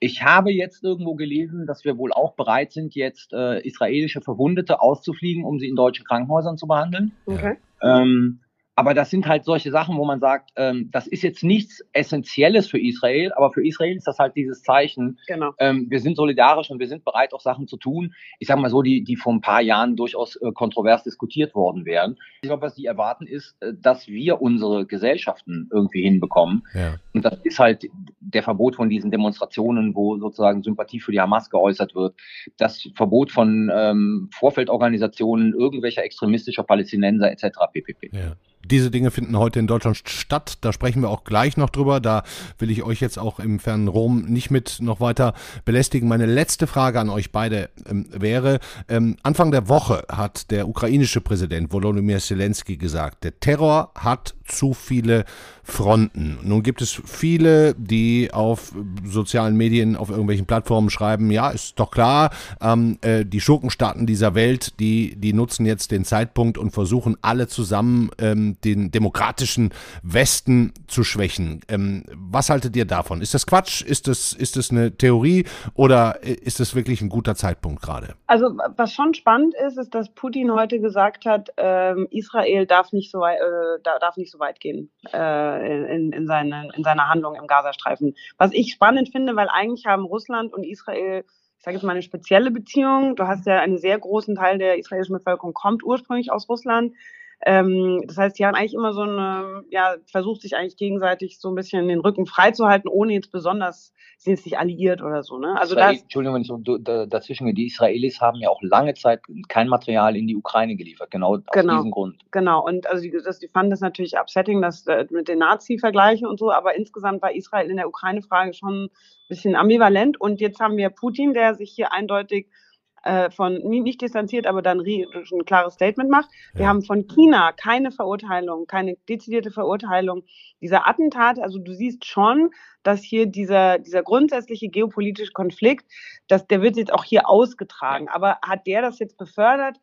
Ich habe jetzt irgendwo gelesen, dass wir wohl auch bereit sind, jetzt äh, israelische Verwundete auszufliegen, um sie in deutschen Krankenhäusern zu behandeln. Okay. Ähm, Aber das sind halt solche Sachen, wo man sagt, ähm, das ist jetzt nichts Essentielles für Israel, aber für Israel ist das halt dieses Zeichen. Genau. Ähm, wir sind solidarisch und wir sind bereit, auch Sachen zu tun. Ich sage mal so, die, die vor ein paar Jahren durchaus äh, kontrovers diskutiert worden wären. Ich glaube, was die erwarten, ist, äh, dass wir unsere Gesellschaften irgendwie hinbekommen. Ja. Und das ist halt der Verbot von diesen Demonstrationen, wo sozusagen Sympathie für die Hamas geäußert wird, das Verbot von ähm, Vorfeldorganisationen irgendwelcher extremistischer Palästinenser etc. pp. Ja. Diese Dinge finden heute in Deutschland statt. Da sprechen wir auch gleich noch drüber. Da will ich euch jetzt auch im fernen Rom nicht mit noch weiter belästigen. Meine letzte Frage an euch beide ähm, wäre, ähm, Anfang der Woche hat der ukrainische Präsident Volodymyr Zelensky gesagt, der Terror hat zu viele Fronten. Nun gibt es viele, die auf sozialen Medien, auf irgendwelchen Plattformen schreiben, ja, ist doch klar, ähm, äh, die Schurkenstaaten dieser Welt, die, die nutzen jetzt den Zeitpunkt und versuchen alle zusammen ähm, den demokratischen Westen zu schwächen. Ähm, was haltet ihr davon? Ist das Quatsch? Ist das, ist das eine Theorie oder ist das wirklich ein guter Zeitpunkt gerade? Also was schon spannend ist, ist, dass Putin heute gesagt hat, ähm, Israel darf nicht so weit, äh, darf nicht so weit gehen. Äh, in, in, seine, in seiner Handlung im Gazastreifen. Was ich spannend finde, weil eigentlich haben Russland und Israel ich sage jetzt mal eine spezielle Beziehung. Du hast ja einen sehr großen Teil der israelischen Bevölkerung kommt ursprünglich aus Russland. Ähm, das heißt, die haben eigentlich immer so eine, ja, versucht sich eigentlich gegenseitig so ein bisschen den Rücken freizuhalten, ohne jetzt besonders, sind jetzt nicht alliiert oder so. Ne? Also das, Entschuldigung, wenn ich so dazwischen gehe, die Israelis haben ja auch lange Zeit kein Material in die Ukraine geliefert, genau, genau aus diesem Grund. Genau, und also die, das, die fanden das natürlich upsetting, das äh, mit den Nazi-Vergleichen und so, aber insgesamt war Israel in der Ukraine-Frage schon ein bisschen ambivalent und jetzt haben wir Putin, der sich hier eindeutig äh, von nicht distanziert, aber dann ein klares Statement macht. Wir ja. haben von China keine Verurteilung, keine dezidierte Verurteilung dieser Attentate. Also du siehst schon, dass hier dieser, dieser grundsätzliche geopolitische Konflikt, dass der wird jetzt auch hier ausgetragen. Aber hat der das jetzt befördert?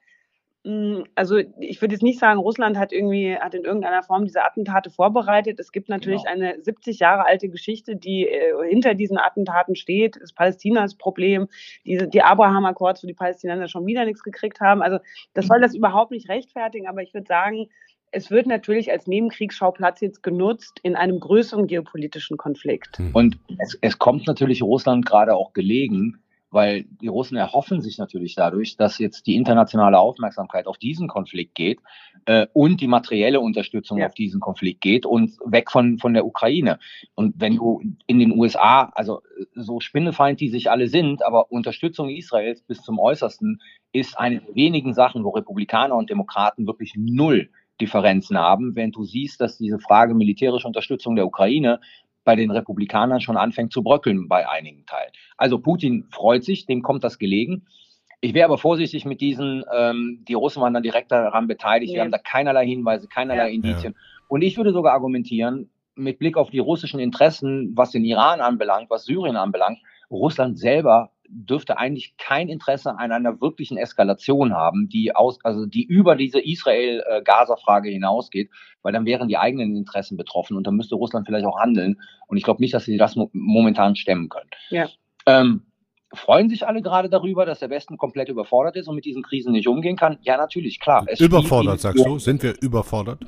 Hm, also ich würde jetzt nicht sagen, Russland hat irgendwie hat in irgendeiner Form diese Attentate vorbereitet. Es gibt natürlich genau. eine 70 Jahre alte Geschichte, die äh, hinter diesen Attentaten steht. Das Palästinas Problem, diese, die Abraham Accords, wo die Palästinenser schon wieder nichts gekriegt haben. Also das soll das überhaupt nicht rechtfertigen, aber ich würde sagen, es wird natürlich als Nebenkriegsschauplatz jetzt genutzt in einem größeren geopolitischen Konflikt. Hm. Und es, es kommt natürlich Russland gerade auch gelegen, weil die Russen erhoffen sich natürlich dadurch, dass jetzt die internationale Aufmerksamkeit auf diesen Konflikt geht äh, und die materielle Unterstützung ja. auf diesen Konflikt geht und weg von, von der Ukraine. Und wenn du in den USA, also so spinnefeind die sich alle sind, aber Unterstützung Israels bis zum Äußersten ist eine der wenigen Sachen, wo Republikaner und Demokraten wirklich null Differenzen haben, wenn du siehst, dass diese Frage militärische Unterstützung der Ukraine bei den Republikanern schon anfängt zu bröckeln bei einigen Teilen. Also Putin freut sich, dem kommt das gelegen. Ich wäre aber vorsichtig mit diesen, ähm, die Russen waren dann direkt daran beteiligt. Nee. Wir haben da keinerlei Hinweise, keinerlei ja. Indizien. Ja. Und ich würde sogar argumentieren, mit Blick auf die russischen Interessen, was den Iran anbelangt, was Syrien anbelangt, Russland selber dürfte eigentlich kein Interesse an einer wirklichen Eskalation haben, die aus, also die über diese Israel-Gaza-Frage hinausgeht, weil dann wären die eigenen Interessen betroffen und dann müsste Russland vielleicht auch handeln. Und ich glaube nicht, dass sie das mo momentan stemmen können. Ja. Ähm, freuen sich alle gerade darüber, dass der Westen komplett überfordert ist und mit diesen Krisen nicht umgehen kann? Ja, natürlich, klar. Es überfordert, sagst du? Sind wir überfordert?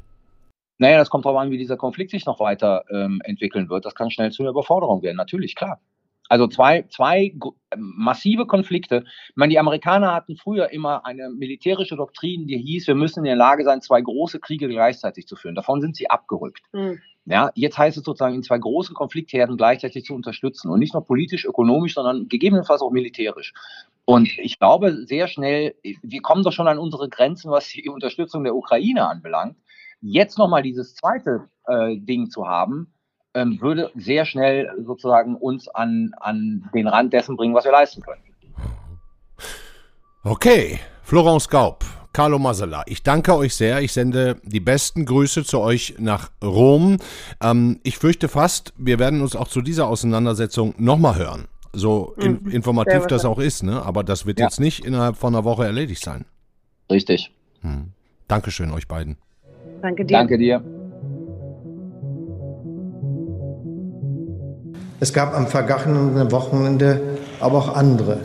Naja, das kommt darauf an, wie dieser Konflikt sich noch weiter ähm, entwickeln wird. Das kann schnell zu einer Überforderung werden, natürlich, klar. Also zwei, zwei massive Konflikte. Ich meine, die Amerikaner hatten früher immer eine militärische Doktrin, die hieß, wir müssen in der Lage sein, zwei große Kriege gleichzeitig zu führen. Davon sind sie abgerückt. Mhm. Ja, jetzt heißt es sozusagen, in zwei großen Konfliktherden gleichzeitig zu unterstützen und nicht nur politisch, ökonomisch, sondern gegebenenfalls auch militärisch. Und ich glaube sehr schnell, wir kommen doch schon an unsere Grenzen, was die Unterstützung der Ukraine anbelangt. Jetzt nochmal dieses zweite äh, Ding zu haben, ähm, würde sehr schnell sozusagen uns an, an den Rand dessen bringen, was wir leisten können. Okay, Florence Gaub, Carlo Masala, ich danke euch sehr. Ich sende die besten Grüße zu euch nach Rom. Ähm, ich fürchte fast, wir werden uns auch zu dieser Auseinandersetzung nochmal hören. So in, mhm. informativ das auch ist, ne? aber das wird ja. jetzt nicht innerhalb von einer Woche erledigt sein. Richtig. Hm. Dankeschön euch beiden. Danke dir. Danke dir. Es gab am vergangenen Wochenende aber auch andere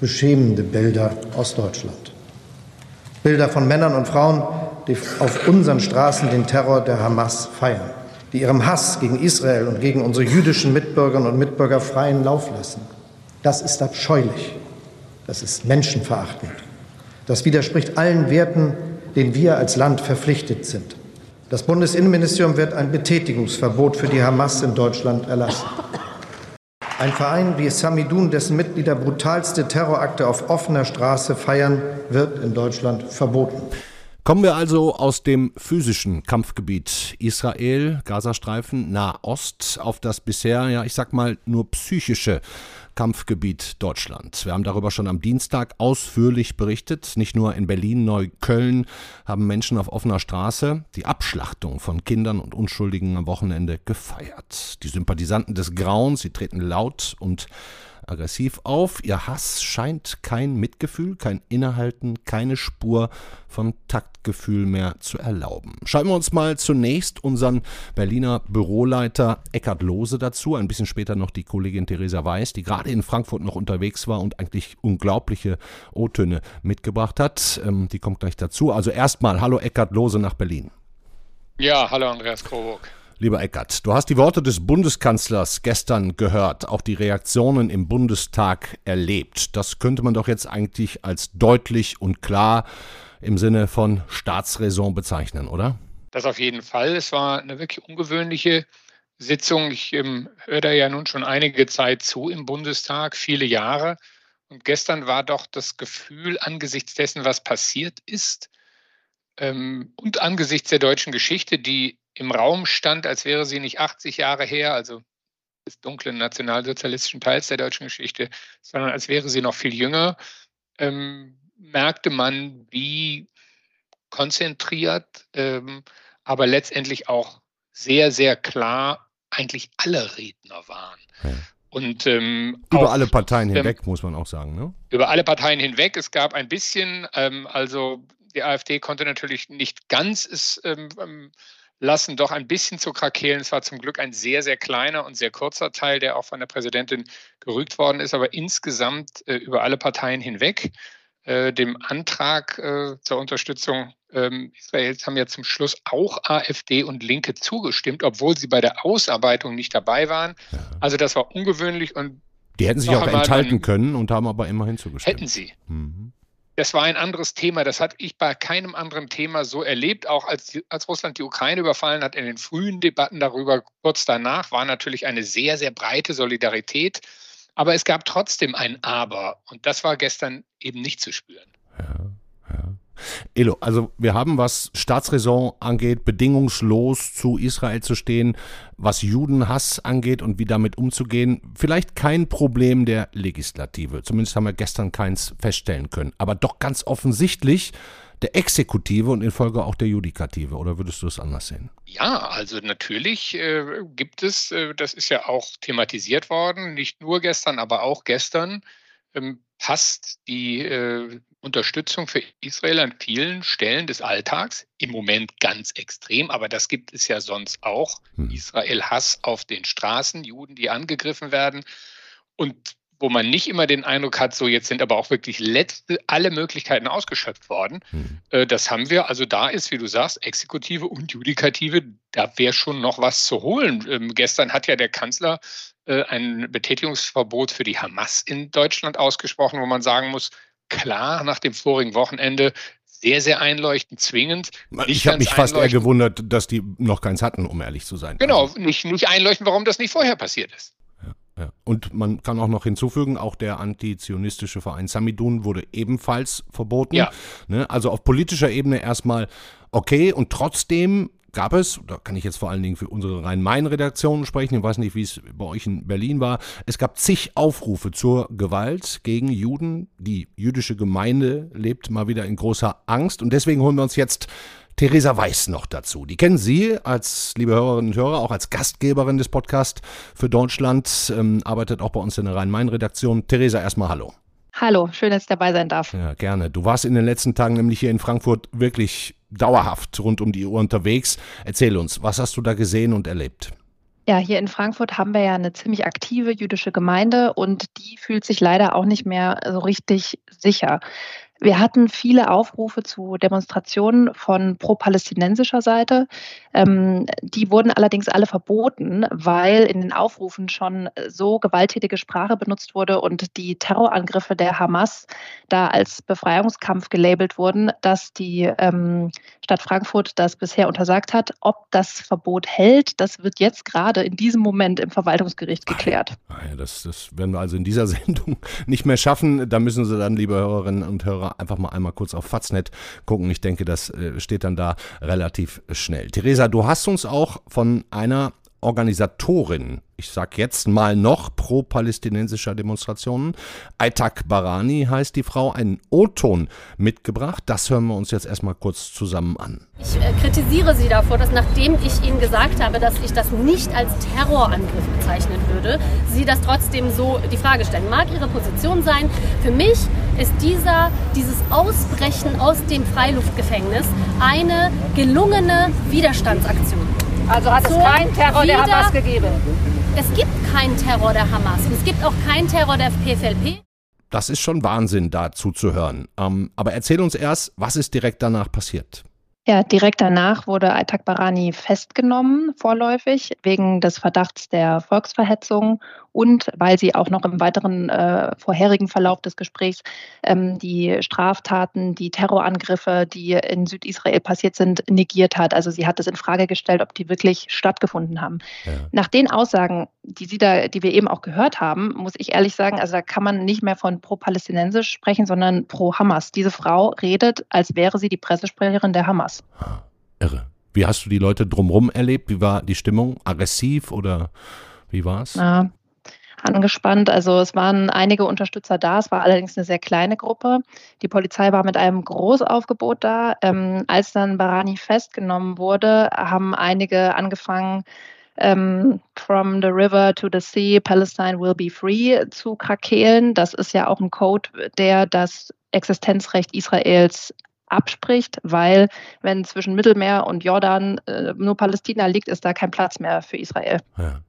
beschämende Bilder aus Deutschland. Bilder von Männern und Frauen, die auf unseren Straßen den Terror der Hamas feiern, die ihrem Hass gegen Israel und gegen unsere jüdischen Mitbürgerinnen und Mitbürger freien Lauf lassen. Das ist abscheulich. Das ist menschenverachtend. Das widerspricht allen Werten, denen wir als Land verpflichtet sind. Das Bundesinnenministerium wird ein Betätigungsverbot für die Hamas in Deutschland erlassen. Ein Verein wie Samidun, dessen Mitglieder brutalste Terrorakte auf offener Straße feiern, wird in Deutschland verboten. Kommen wir also aus dem physischen Kampfgebiet Israel, Gazastreifen, Nahost auf das bisher, ja, ich sag mal, nur psychische Kampfgebiet Deutschland. Wir haben darüber schon am Dienstag ausführlich berichtet. Nicht nur in Berlin, Neukölln haben Menschen auf offener Straße die Abschlachtung von Kindern und Unschuldigen am Wochenende gefeiert. Die Sympathisanten des Grauens, sie treten laut und aggressiv auf. Ihr Hass scheint kein Mitgefühl, kein Innehalten, keine Spur von Taktgefühl mehr zu erlauben. Schauen wir uns mal zunächst unseren Berliner Büroleiter Eckhard Lose dazu, ein bisschen später noch die Kollegin Theresa Weiß, die gerade in Frankfurt noch unterwegs war und eigentlich unglaubliche O-Töne mitgebracht hat. Ähm, die kommt gleich dazu. Also erstmal, hallo Eckhard Lose nach Berlin. Ja, hallo Andreas Kroburg. Lieber Eckert, du hast die Worte des Bundeskanzlers gestern gehört, auch die Reaktionen im Bundestag erlebt. Das könnte man doch jetzt eigentlich als deutlich und klar im Sinne von Staatsräson bezeichnen, oder? Das auf jeden Fall. Es war eine wirklich ungewöhnliche Sitzung. Ich ähm, höre da ja nun schon einige Zeit zu im Bundestag, viele Jahre. Und gestern war doch das Gefühl angesichts dessen, was passiert ist, ähm, und angesichts der deutschen Geschichte, die im Raum stand, als wäre sie nicht 80 Jahre her, also des dunklen nationalsozialistischen Teils der deutschen Geschichte, sondern als wäre sie noch viel jünger, ähm, merkte man, wie konzentriert, ähm, aber letztendlich auch sehr, sehr klar eigentlich alle Redner waren. Ja. Und, ähm, über auch, alle Parteien ähm, hinweg, muss man auch sagen. Ne? Über alle Parteien hinweg. Es gab ein bisschen, ähm, also die AfD konnte natürlich nicht ganz es ähm, lassen, doch ein bisschen zu krakehlen. Es war zum Glück ein sehr, sehr kleiner und sehr kurzer Teil, der auch von der Präsidentin gerügt worden ist, aber insgesamt äh, über alle Parteien hinweg. Äh, dem Antrag äh, zur Unterstützung ähm, Israels haben ja zum Schluss auch AfD und Linke zugestimmt, obwohl sie bei der Ausarbeitung nicht dabei waren. Also das war ungewöhnlich und die hätten sich auch enthalten können und haben aber immerhin zugestimmt. Hätten sie. Mhm das war ein anderes Thema. Das hatte ich bei keinem anderen Thema so erlebt. Auch als, als Russland die Ukraine überfallen hat, in den frühen Debatten darüber, kurz danach, war natürlich eine sehr, sehr breite Solidarität. Aber es gab trotzdem ein Aber. Und das war gestern eben nicht zu spüren. Ja. Elo, also wir haben, was Staatsräson angeht, bedingungslos zu Israel zu stehen, was Judenhass angeht und wie damit umzugehen, vielleicht kein Problem der Legislative. Zumindest haben wir gestern keins feststellen können. Aber doch ganz offensichtlich der Exekutive und in Folge auch der Judikative. Oder würdest du es anders sehen? Ja, also natürlich äh, gibt es, äh, das ist ja auch thematisiert worden, nicht nur gestern, aber auch gestern, ähm, passt die äh, Unterstützung für Israel an vielen Stellen des Alltags, im Moment ganz extrem, aber das gibt es ja sonst auch. Hm. Israel Hass auf den Straßen, Juden, die angegriffen werden. Und wo man nicht immer den Eindruck hat, so jetzt sind aber auch wirklich letzte, alle Möglichkeiten ausgeschöpft worden. Hm. Äh, das haben wir. Also da ist, wie du sagst, Exekutive und Judikative, da wäre schon noch was zu holen. Ähm, gestern hat ja der Kanzler äh, ein Betätigungsverbot für die Hamas in Deutschland ausgesprochen, wo man sagen muss, klar nach dem vorigen Wochenende sehr, sehr einleuchtend, zwingend. Ich habe mich fast eher gewundert, dass die noch keins hatten, um ehrlich zu sein. Genau, also. nicht, nicht einleuchten, warum das nicht vorher passiert ist. Ja, Und man kann auch noch hinzufügen, auch der antizionistische Verein Samidun wurde ebenfalls verboten. Ja. Ne? Also auf politischer Ebene erstmal okay und trotzdem gab es, da kann ich jetzt vor allen Dingen für unsere Rhein-Main-Redaktion sprechen, ich weiß nicht, wie es bei euch in Berlin war, es gab zig Aufrufe zur Gewalt gegen Juden. Die jüdische Gemeinde lebt mal wieder in großer Angst und deswegen holen wir uns jetzt Theresa Weiß noch dazu. Die kennen Sie als, liebe Hörerinnen und Hörer, auch als Gastgeberin des Podcasts für Deutschland, ähm, arbeitet auch bei uns in der Rhein-Main-Redaktion. Theresa, erstmal Hallo. Hallo, schön, dass ich dabei sein darf. Ja, gerne. Du warst in den letzten Tagen nämlich hier in Frankfurt wirklich dauerhaft rund um die Uhr unterwegs. Erzähl uns, was hast du da gesehen und erlebt? Ja, hier in Frankfurt haben wir ja eine ziemlich aktive jüdische Gemeinde und die fühlt sich leider auch nicht mehr so richtig sicher. Wir hatten viele Aufrufe zu Demonstrationen von pro-palästinensischer Seite. Ähm, die wurden allerdings alle verboten, weil in den Aufrufen schon so gewalttätige Sprache benutzt wurde und die Terrorangriffe der Hamas da als Befreiungskampf gelabelt wurden, dass die ähm, Stadt Frankfurt das bisher untersagt hat. Ob das Verbot hält, das wird jetzt gerade in diesem Moment im Verwaltungsgericht geklärt. Ah das, das werden wir also in dieser [LAUGHS] Sendung nicht mehr schaffen. Da müssen Sie dann, liebe Hörerinnen und Hörer, Hörer einfach mal einmal kurz auf Faznet gucken. Ich denke, das äh, steht dann da relativ schnell. Theresa, du hast uns auch von einer Organisatorin, ich sag jetzt mal noch pro-palästinensischer Demonstrationen. Aitak Barani heißt die Frau, einen O-Ton mitgebracht. Das hören wir uns jetzt erstmal kurz zusammen an. Ich äh, kritisiere sie davor, dass nachdem ich Ihnen gesagt habe, dass ich das nicht als Terrorangriff bezeichnen würde, Sie das trotzdem so die Frage stellen. Mag Ihre Position sein. Für mich ist dieser, dieses Ausbrechen aus dem Freiluftgefängnis eine gelungene Widerstandsaktion. Also hat es keinen Terror der Hamas gegeben? Es gibt keinen Terror der Hamas und es gibt auch keinen Terror der PFLP. Das ist schon Wahnsinn, da zuzuhören. Ähm, aber erzähl uns erst, was ist direkt danach passiert? Ja, direkt danach wurde Aitak Barani festgenommen, vorläufig, wegen des Verdachts der Volksverhetzung und weil sie auch noch im weiteren äh, vorherigen Verlauf des Gesprächs ähm, die Straftaten, die Terrorangriffe, die in Südisrael passiert sind, negiert hat. Also sie hat es in Frage gestellt, ob die wirklich stattgefunden haben. Ja. Nach den Aussagen, die sie da, die wir eben auch gehört haben, muss ich ehrlich sagen, also da kann man nicht mehr von pro-palästinensisch sprechen, sondern pro-Hamas. Diese Frau redet, als wäre sie die Pressesprecherin der Hamas. Irre. Wie hast du die Leute drumherum erlebt? Wie war die Stimmung? Aggressiv oder wie war es? Angespannt. Also es waren einige Unterstützer da, es war allerdings eine sehr kleine Gruppe. Die Polizei war mit einem Großaufgebot da. Ähm, als dann Barani festgenommen wurde, haben einige angefangen, ähm, From the River to the Sea, Palestine will be free zu krakeelen. Das ist ja auch ein Code, der das Existenzrecht Israels abspricht, weil wenn zwischen Mittelmeer und Jordan äh, nur Palästina liegt, ist da kein Platz mehr für Israel. Ja.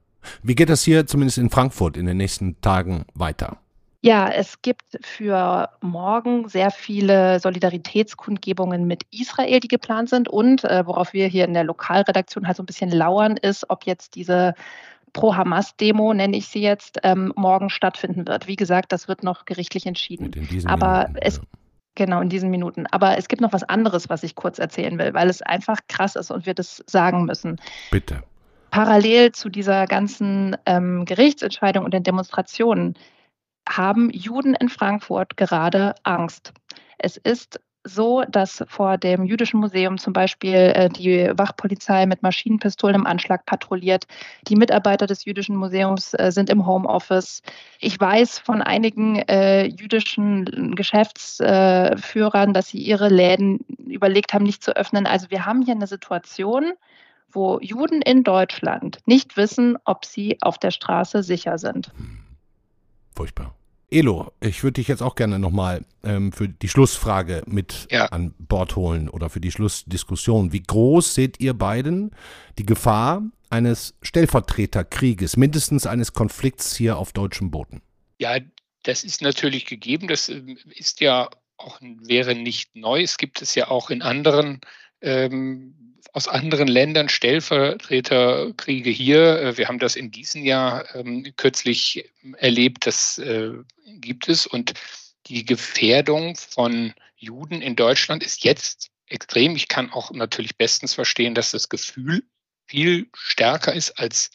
Wie geht das hier zumindest in Frankfurt in den nächsten Tagen weiter? Ja, es gibt für morgen sehr viele Solidaritätskundgebungen mit Israel, die geplant sind. Und äh, worauf wir hier in der Lokalredaktion halt so ein bisschen lauern, ist, ob jetzt diese Pro-Hamas-Demo, nenne ich sie jetzt, ähm, morgen stattfinden wird. Wie gesagt, das wird noch gerichtlich entschieden. Aber Minuten, es, ja. Genau, in diesen Minuten. Aber es gibt noch was anderes, was ich kurz erzählen will, weil es einfach krass ist und wir das sagen müssen. Bitte parallel zu dieser ganzen ähm, Gerichtsentscheidung und den Demonstrationen haben Juden in Frankfurt gerade Angst. Es ist so, dass vor dem Jüdischen Museum zum Beispiel äh, die Wachpolizei mit Maschinenpistolen im Anschlag patrouilliert. Die Mitarbeiter des Jüdischen Museums äh, sind im Homeoffice. Ich weiß von einigen äh, jüdischen Geschäftsführern, dass sie ihre Läden überlegt haben, nicht zu öffnen. Also wir haben hier eine Situation, wo Juden in Deutschland nicht wissen, ob sie auf der Straße sicher sind. Hm. Furchtbar. Elo, ich würde dich jetzt auch gerne nochmal ähm, für die Schlussfrage mit ja. an Bord holen oder für die Schlussdiskussion. Wie groß seht ihr beiden die Gefahr eines Stellvertreterkrieges, mindestens eines Konflikts hier auf deutschem Boden? Ja, das ist natürlich gegeben. Das ähm, ist ja auch wäre nicht neu. Es gibt es ja auch in anderen ähm, aus anderen Ländern Stellvertreterkriege hier. Äh, wir haben das in diesem Jahr ähm, kürzlich erlebt. Das äh, gibt es. Und die Gefährdung von Juden in Deutschland ist jetzt extrem. Ich kann auch natürlich bestens verstehen, dass das Gefühl viel stärker ist als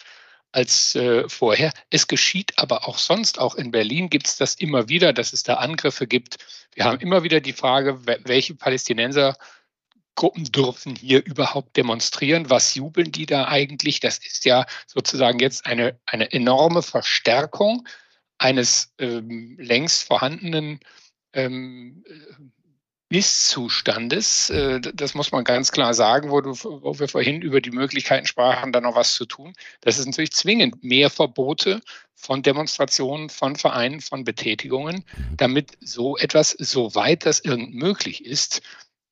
als äh, vorher. Es geschieht aber auch sonst, auch in Berlin gibt es das immer wieder, dass es da Angriffe gibt. Wir haben immer wieder die Frage, welche Palästinenser Gruppen dürfen hier überhaupt demonstrieren. Was jubeln die da eigentlich? Das ist ja sozusagen jetzt eine, eine enorme Verstärkung eines ähm, längst vorhandenen ähm, Misszustandes. Äh, das muss man ganz klar sagen, wo, du, wo wir vorhin über die Möglichkeiten sprachen, da noch was zu tun. Das ist natürlich zwingend mehr Verbote von Demonstrationen, von Vereinen, von Betätigungen, damit so etwas, soweit das irgend möglich ist,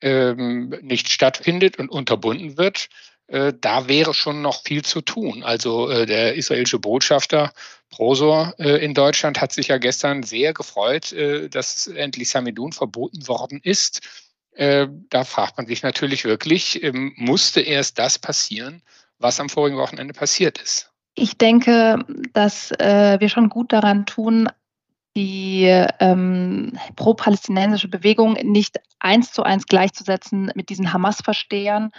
ähm, nicht stattfindet und unterbunden wird. äh, da wäre schon noch viel zu tun. Also äh, der israelische Botschafter Prosor äh, in Deutschland hat sich ja gestern sehr gefreut, äh, dass endlich Samidun verboten worden ist. Äh, da fragt man sich natürlich wirklich, ähm, musste erst das passieren, was am vorigen Wochenende passiert ist? Ich denke, dass äh, wir schon gut daran tun, die ähm, pro-palästinensische Bewegung nicht eins zu eins gleichzusetzen mit diesen Hamas-Verstehern.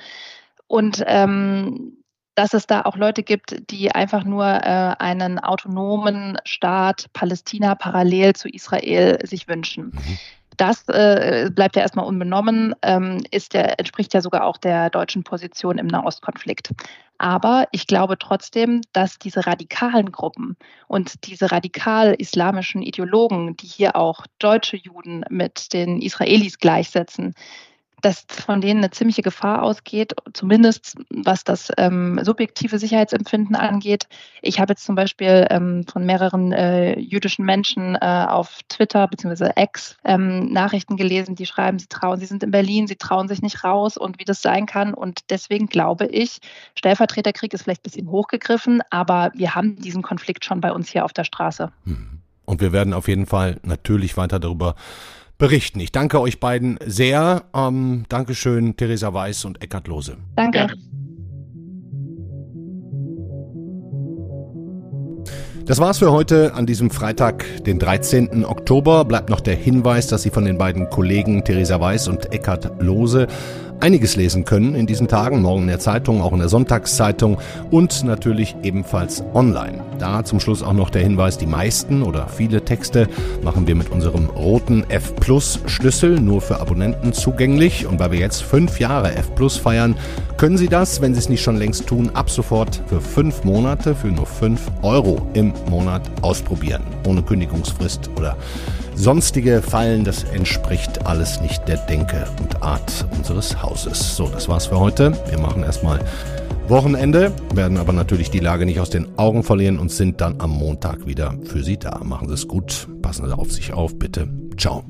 Und ähm, dass es da auch Leute gibt, die einfach nur äh, einen autonomen Staat Palästina parallel zu Israel sich wünschen. Mhm. Das äh, bleibt ja erstmal unbenommen, ähm, ist der, entspricht ja sogar auch der deutschen Position im Nahostkonflikt. Aber ich glaube trotzdem, dass diese radikalen Gruppen und diese radikal-islamischen Ideologen, die hier auch deutsche Juden mit den Israelis gleichsetzen, dass von denen eine ziemliche Gefahr ausgeht, zumindest was das ähm, subjektive Sicherheitsempfinden angeht. Ich habe jetzt zum Beispiel ähm, von mehreren äh, jüdischen Menschen äh, auf Twitter bzw. X ähm, Nachrichten gelesen, die schreiben, sie trauen, sie sind in Berlin, sie trauen sich nicht raus und wie das sein kann. Und deswegen glaube ich, Stellvertreterkrieg ist vielleicht ein bisschen hochgegriffen, aber wir haben diesen Konflikt schon bei uns hier auf der Straße. Hm. Und wir werden auf jeden Fall natürlich weiter darüber berichten. Ich danke euch beiden sehr. Ähm, Dankeschön, Theresa Weiß und Eckhard Lose. Danke. Gerne. Das war's für heute an diesem Freitag, den 13. Oktober. Bleibt noch der Hinweis, dass Sie von den beiden Kollegen Theresa Weiß und Eckhard Lose einiges lesen können in diesen Tagen, morgen in der Zeitung, auch in der Sonntagszeitung und natürlich ebenfalls online. Da zum Schluss auch noch der Hinweis, die meisten oder viele Texte machen wir mit unserem roten F Plus Schlüssel nur für Abonnenten zugänglich und weil wir jetzt fünf Jahre F Plus feiern, können Sie das, wenn Sie es nicht schon längst tun, ab sofort für fünf Monate für nur fünf Euro im Monat ausprobieren, ohne Kündigungsfrist oder sonstige Fallen. Das entspricht alles nicht der Denke und Art unseres Hauses. So, das war's für heute. Wir machen erstmal Wochenende, werden aber natürlich die Lage nicht aus den Augen verlieren und sind dann am Montag wieder für Sie da. Machen Sie es gut, passen Sie auf sich auf, bitte. Ciao.